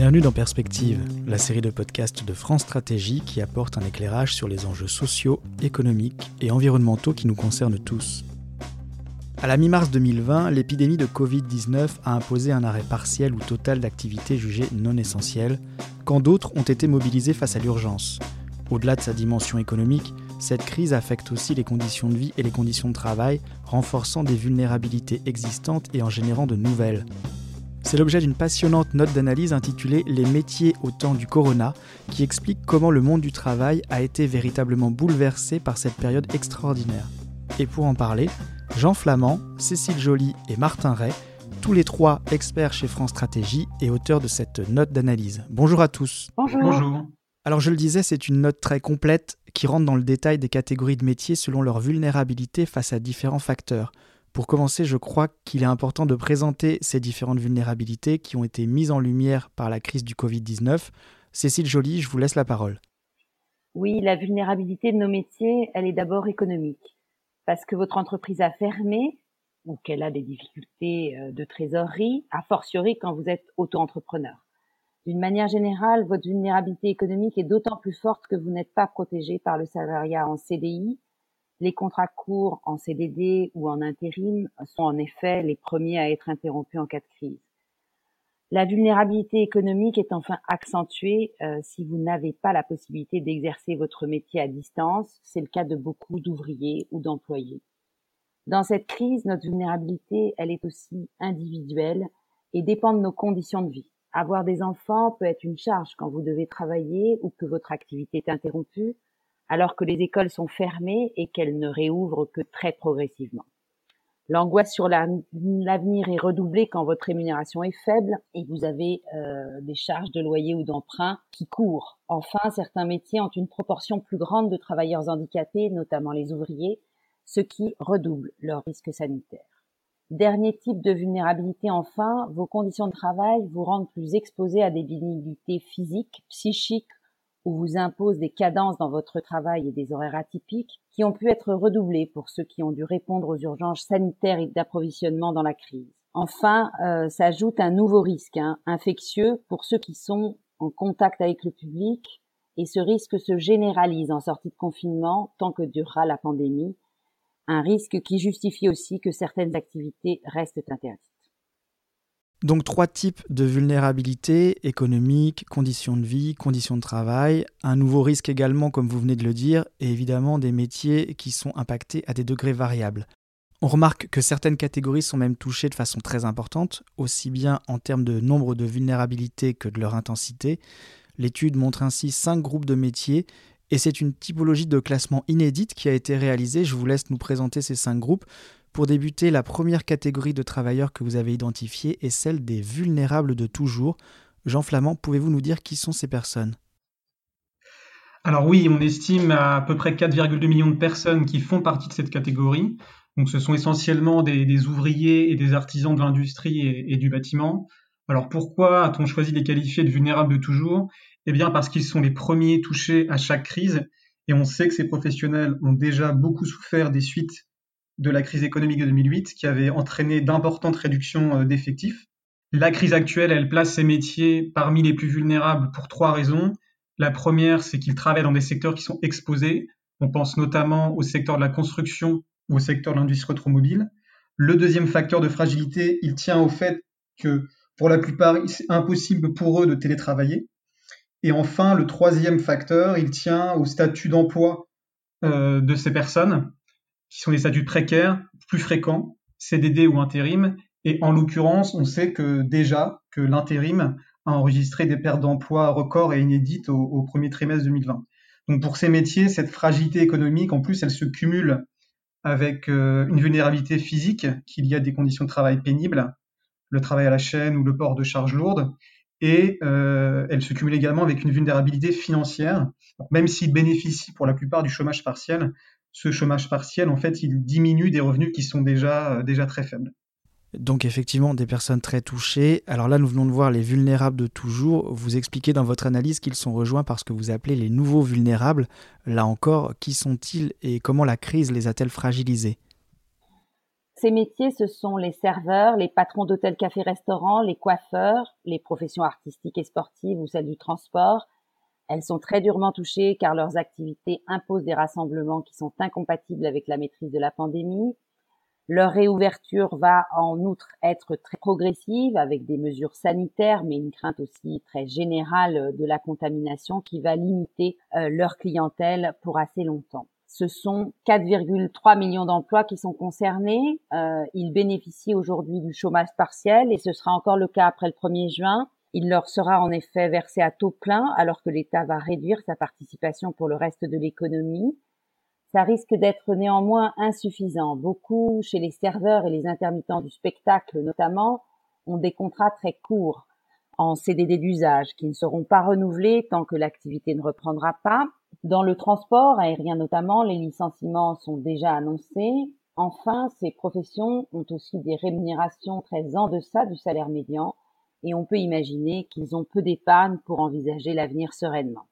Bienvenue dans Perspective, la série de podcasts de France Stratégie qui apporte un éclairage sur les enjeux sociaux, économiques et environnementaux qui nous concernent tous. À la mi-mars 2020, l'épidémie de Covid-19 a imposé un arrêt partiel ou total d'activités jugées non essentielles, quand d'autres ont été mobilisées face à l'urgence. Au-delà de sa dimension économique, cette crise affecte aussi les conditions de vie et les conditions de travail, renforçant des vulnérabilités existantes et en générant de nouvelles. C'est l'objet d'une passionnante note d'analyse intitulée Les métiers au temps du corona, qui explique comment le monde du travail a été véritablement bouleversé par cette période extraordinaire. Et pour en parler, Jean Flamand, Cécile Joly et Martin Ray, tous les trois experts chez France Stratégie et auteurs de cette note d'analyse. Bonjour à tous. Bonjour. Bonjour. Alors je le disais, c'est une note très complète qui rentre dans le détail des catégories de métiers selon leur vulnérabilité face à différents facteurs. Pour commencer, je crois qu'il est important de présenter ces différentes vulnérabilités qui ont été mises en lumière par la crise du Covid-19. Cécile Joly, je vous laisse la parole. Oui, la vulnérabilité de nos métiers, elle est d'abord économique. Parce que votre entreprise a fermé ou qu'elle a des difficultés euh, de trésorerie, a fortiori quand vous êtes auto-entrepreneur. D'une manière générale, votre vulnérabilité économique est d'autant plus forte que vous n'êtes pas protégé par le salariat en CDI les contrats courts en CDD ou en intérim sont en effet les premiers à être interrompus en cas de crise. La vulnérabilité économique est enfin accentuée euh, si vous n'avez pas la possibilité d'exercer votre métier à distance. C'est le cas de beaucoup d'ouvriers ou d'employés. Dans cette crise, notre vulnérabilité, elle est aussi individuelle et dépend de nos conditions de vie. Avoir des enfants peut être une charge quand vous devez travailler ou que votre activité est interrompue, alors que les écoles sont fermées et qu'elles ne réouvrent que très progressivement. L'angoisse sur l'avenir est redoublée quand votre rémunération est faible et vous avez euh, des charges de loyer ou d'emprunt qui courent. Enfin, certains métiers ont une proportion plus grande de travailleurs handicapés, notamment les ouvriers, ce qui redouble leur risque sanitaire. Dernier type de vulnérabilité enfin, vos conditions de travail vous rendent plus exposés à des vulnérabilités physiques, psychiques ou vous impose des cadences dans votre travail et des horaires atypiques qui ont pu être redoublés pour ceux qui ont dû répondre aux urgences sanitaires et d'approvisionnement dans la crise. Enfin, euh, s'ajoute un nouveau risque hein, infectieux pour ceux qui sont en contact avec le public et ce risque se généralise en sortie de confinement tant que durera la pandémie, un risque qui justifie aussi que certaines activités restent interdites. Donc trois types de vulnérabilité économique, conditions de vie, conditions de travail, un nouveau risque également comme vous venez de le dire, et évidemment des métiers qui sont impactés à des degrés variables. On remarque que certaines catégories sont même touchées de façon très importante, aussi bien en termes de nombre de vulnérabilités que de leur intensité. L'étude montre ainsi cinq groupes de métiers et c'est une typologie de classement inédite qui a été réalisée. Je vous laisse nous présenter ces cinq groupes. Pour débuter, la première catégorie de travailleurs que vous avez identifiée est celle des vulnérables de toujours. Jean Flamand, pouvez-vous nous dire qui sont ces personnes? Alors oui, on estime à, peu près 4,2 millions de personnes qui font partie de cette catégorie. Donc ce sont essentiellement des, ouvriers et des artisans de l'industrie et, et, du bâtiment. Alors pourquoi a-t-on choisi de les qualifier de vulnérables de toujours? Eh bien parce qu'ils sont les premiers touchés à chaque crise et on sait que ces professionnels ont déjà beaucoup souffert des suites de la crise économique de 2008 qui avait entraîné d'importantes réductions euh, d'effectifs. La crise actuelle, elle place ces métiers parmi les plus vulnérables pour trois raisons. La première, c'est qu'ils travaillent dans des secteurs qui sont exposés. On pense notamment au secteur de la construction ou au secteur de l'industrie automobile. Le deuxième facteur de fragilité, il tient au fait que pour la plupart, c'est impossible pour eux de télétravailler. Et enfin, le troisième facteur, il tient au statut d'emploi euh, de ces personnes qui sont des statuts précaires, plus fréquents, CDD ou intérim. Et en l'occurrence, on sait que déjà que l'intérim a enregistré des pertes d'emploi records et inédites au, premier trimestre 2020. Donc pour ces métiers, cette fragilité économique, en plus, elle se cumule avec euh, une vulnérabilité physique, qu'il y a des conditions de travail pénibles, le travail à la chaîne ou le port de charges lourdes, et euh, elle se cumule également avec une vulnérabilité financière. même s'ils bénéficient pour la plupart du chômage partiel, ce chômage partiel, en fait, il diminue des revenus qui sont déjà, euh, déjà très faibles. Donc effectivement, des personnes très touchées. Alors là, nous venons de voir les vulnérables de toujours. Vous expliquez dans votre analyse qu'ils sont rejoints par ce que vous appelez les nouveaux vulnérables. Là encore, qui sont-ils et comment la crise les a-t-elle fragilisés? Ces métiers, ce sont les serveurs, les patrons d'hôtels, cafés, restaurants, les coiffeurs, les professions artistiques et sportives ou celles du transport. Elles sont très durement touchées car leurs activités imposent des rassemblements qui sont incompatibles avec la maîtrise de la pandémie. Leur réouverture va en outre être très progressive avec des mesures sanitaires, mais une crainte aussi très générale de la contamination qui va limiter euh, leur clientèle pour assez longtemps. Ce sont 4,3 millions d'emplois qui sont concernés. Euh, ils bénéficient aujourd'hui du chômage partiel et ce sera encore le cas après le 1er juin. Il leur sera en effet versé à taux plein alors que l'État va réduire sa participation pour le reste de l'économie. Ça risque d'être néanmoins insuffisant. Beaucoup, chez les serveurs et les intermittents du spectacle notamment, ont des contrats très courts en CDD d'usage qui ne seront pas renouvelés tant que l'activité ne reprendra pas dans le transport aérien notamment, les licenciements sont déjà annoncés. Enfin, ces professions ont aussi des rémunérations très en deçà du salaire médian et on peut imaginer qu'ils ont peu d'épargne pour envisager l'avenir sereinement.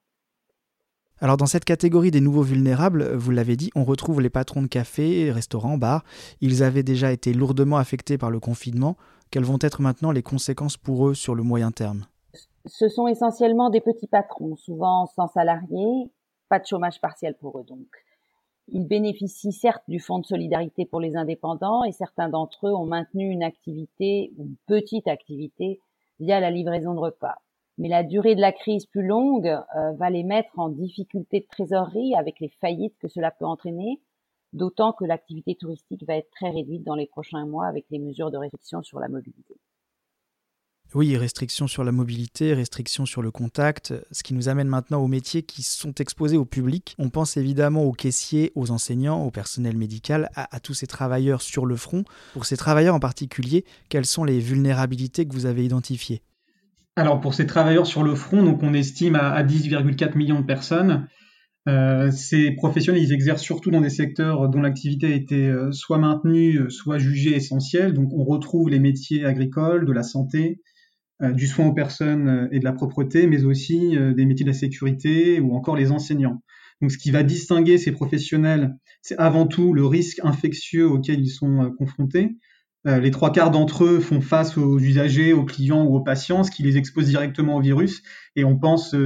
Alors dans cette catégorie des nouveaux vulnérables, vous l'avez dit, on retrouve les patrons de cafés, restaurants, bars. Ils avaient déjà été lourdement affectés par le confinement. Quelles vont être maintenant les conséquences pour eux sur le moyen terme? Ce sont essentiellement des petits patrons, souvent sans salariés, pas de chômage partiel pour eux donc. Ils bénéficient certes du fonds de solidarité pour les indépendants et certains d'entre eux ont maintenu une activité, une petite activité, via la livraison de repas. Mais la durée de la crise plus longue euh, va les mettre en difficulté de trésorerie avec les faillites que cela peut entraîner, d'autant que l'activité touristique va être très réduite dans les prochains mois avec les mesures de restriction sur la mobilité. Oui, restrictions sur la mobilité, restrictions sur le contact, ce qui nous amène maintenant aux métiers qui sont exposés au public. On pense évidemment aux caissiers, aux enseignants, au personnel médical, à, tous ces travailleurs sur le front. Pour ces travailleurs en particulier, quelles sont les vulnérabilités que vous avez identifiées? Alors pour ces travailleurs sur le front, donc on estime à, 10,4 millions de personnes. Euh, ces professionnels, ils exercent surtout dans des secteurs dont l'activité a été euh, soit maintenue, soit jugée essentielle. Donc on retrouve les métiers agricoles, de la santé, euh, du soin aux personnes euh, et de la propreté, mais aussi euh, des métiers de la sécurité ou encore les enseignants. Donc, ce qui va distinguer ces professionnels, c'est avant tout le risque infectieux auquel ils sont confrontés. les trois quarts d'entre eux font face aux usagers, aux clients ou aux patients, ce qui les expose directement au virus. Et on pense, c'est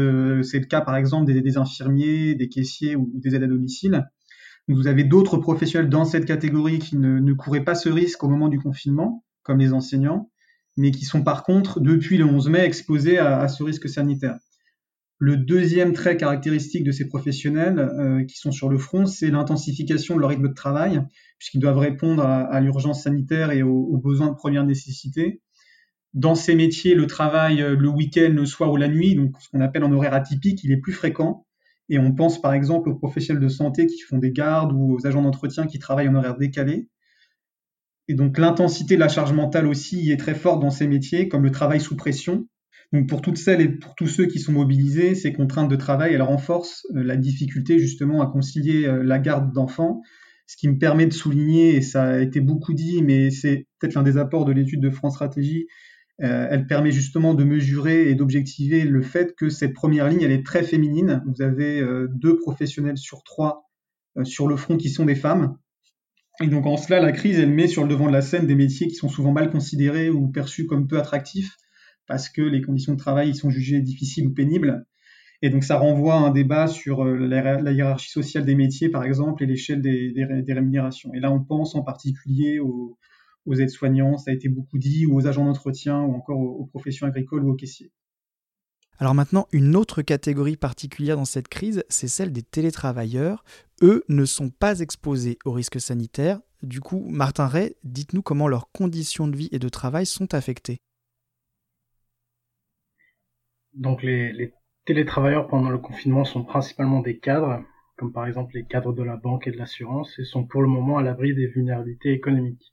le cas par exemple des, infirmiers, des caissiers ou, des aides à domicile. Vous avez d'autres professionnels dans cette catégorie qui ne couraient pas ce risque au moment du confinement, comme les enseignants mais qui sont par contre, depuis le 11 mai, exposés à, ce risque sanitaire. Le deuxième trait caractéristique de ces professionnels euh, qui sont sur le front, c'est l'intensification de leur rythme de travail, puisqu'ils doivent répondre à, l'urgence sanitaire et aux, besoins de première nécessité. Dans ces métiers, le travail euh, le week-end, le soir ou la nuit, donc ce qu'on appelle en horaire atypique, il est plus fréquent. Et on pense par exemple aux professionnels de santé qui font des gardes ou aux agents d'entretien qui travaillent en horaire décalé. Et donc l'intensité de la charge mentale aussi est très forte dans ces métiers, comme le travail sous pression. Donc pour toutes celles et pour tous ceux qui sont mobilisés, ces contraintes de travail, elles renforcent euh, la difficulté justement à concilier euh, la garde d'enfants. Ce qui me permet de souligner, et ça a été beaucoup dit, mais c'est peut-être l'un des apports de l'étude de France Stratégie, euh, elle permet justement de mesurer et d'objectiver le fait que cette première ligne, elle est très féminine. Vous avez deux professionnels sur trois sur le front qui sont des femmes. Et donc en cela, la crise, elle met sur le devant de la scène des métiers qui sont souvent mal considérés ou perçus comme peu attractifs parce que les conditions de travail y sont jugées difficiles ou pénibles. Et donc ça renvoie à un débat sur euh, la, hiérarchie sociale des métiers, par exemple, et l'échelle des, rémunérations. Et là, on pense en particulier aux, aides-soignants, ça a été beaucoup dit, ou aux agents d'entretien, ou encore aux professions agricoles ou aux caissiers. Alors maintenant, une autre catégorie particulière dans cette crise, c'est celle des télétravailleurs. Eux ne sont pas exposés aux risques sanitaires. Du coup, Martin Ray, dites-nous comment leurs conditions de vie et de travail sont affectées. Donc les, télétravailleurs pendant le confinement sont principalement des cadres, comme par exemple les cadres de la banque et de l'assurance, et sont pour le moment à l'abri des vulnérabilités économiques.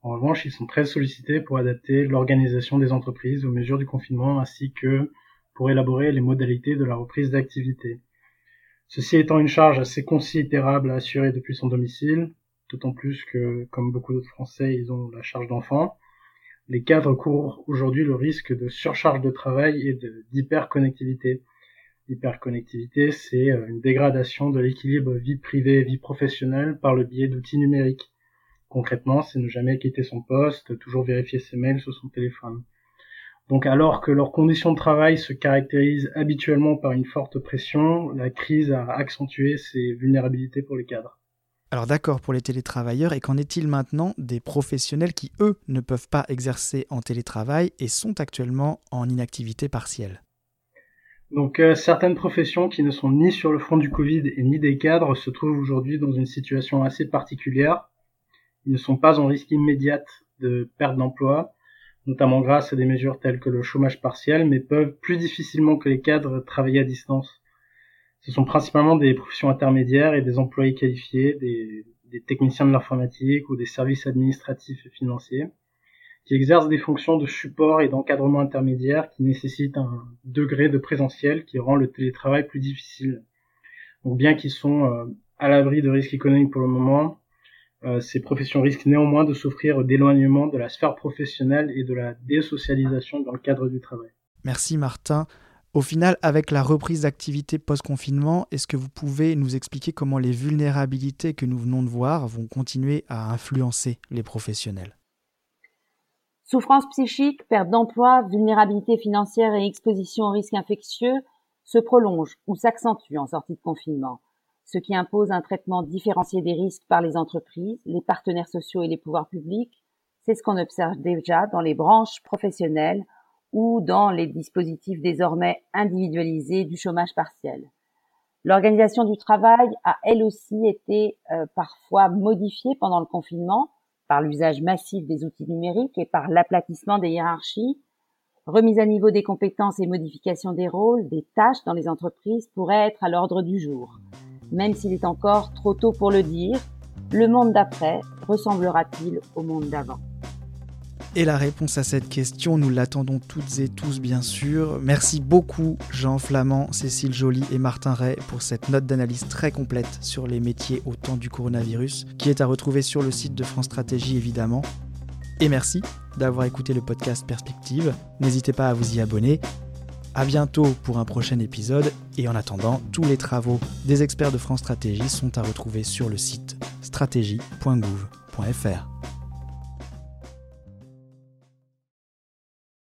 En revanche, ils sont très sollicités pour adapter l'organisation des entreprises aux mesures du confinement ainsi que pour élaborer les modalités de la reprise d'activité. Ceci étant une charge assez considérable à assurer depuis son domicile, d'autant plus que, comme beaucoup d'autres Français, ils ont la charge d'enfant, les cadres courent aujourd'hui le risque de surcharge de travail et d'hyperconnectivité. L'hyperconnectivité, c'est euh, une dégradation de l'équilibre vie privée et vie professionnelle par le biais d'outils numériques. Concrètement, c'est ne jamais quitter son poste, toujours vérifier ses mails sur son téléphone. Donc alors que leurs conditions de travail se caractérisent habituellement par une forte pression, la crise a accentué ces vulnérabilités pour les cadres. Alors d'accord pour les télétravailleurs, et qu'en est-il maintenant des professionnels qui, eux, ne peuvent pas exercer en télétravail et sont actuellement en inactivité partielle? Donc euh, certaines professions qui ne sont ni sur le front du Covid et ni des cadres se trouvent aujourd'hui dans une situation assez particulière. Ils ne sont pas en risque immédiat de perte d'emploi, notamment grâce à des mesures telles que le chômage partiel, mais peuvent plus difficilement que les cadres travailler à distance. Ce sont principalement des professions intermédiaires et des employés qualifiés, des, techniciens de l'informatique ou des services administratifs et financiers, qui exercent des fonctions de support et d'encadrement intermédiaire qui nécessitent un degré de présentiel qui rend le télétravail plus difficile. Donc bien qu'ils sont euh, à l'abri de risques économiques pour le moment, ces professions risquent néanmoins de souffrir d'éloignement de la sphère professionnelle et de la désocialisation dans le cadre du travail. Merci Martin. Au final, avec la reprise d'activité post-confinement, est-ce que vous pouvez nous expliquer comment les vulnérabilités que nous venons de voir vont continuer à influencer les professionnels? Souffrance psychique, perte d'emploi, vulnérabilité financière et exposition aux risques infectieux se prolongent ou s'accentuent en sortie de confinement ce qui impose un traitement différencié des risques par les entreprises, les partenaires sociaux et les pouvoirs publics. C'est ce qu'on observe déjà dans les branches professionnelles ou dans les dispositifs désormais individualisés du chômage partiel. L'organisation du travail a elle aussi été euh, parfois modifiée pendant le confinement par l'usage massif des outils numériques et par l'aplatissement des hiérarchies. Remise à niveau des compétences et modification des rôles, des tâches dans les entreprises pourraient être à l'ordre du jour même s'il est encore trop tôt pour le dire, le monde d'après ressemblera-t-il au monde d'avant? Et la réponse à cette question, nous l'attendons toutes et tous bien sûr. Merci beaucoup Jean Flamand, Cécile Joly et Martin Ray pour cette note d'analyse très complète sur les métiers au temps du coronavirus, qui est à retrouver sur le site de France Stratégie évidemment. Et merci d'avoir écouté le podcast Perspective. N'hésitez pas à vous y abonner à bientôt pour un prochain épisode et en attendant, tous les travaux des experts de France Stratégie sont à retrouver sur le site stratégie.gouv.fr.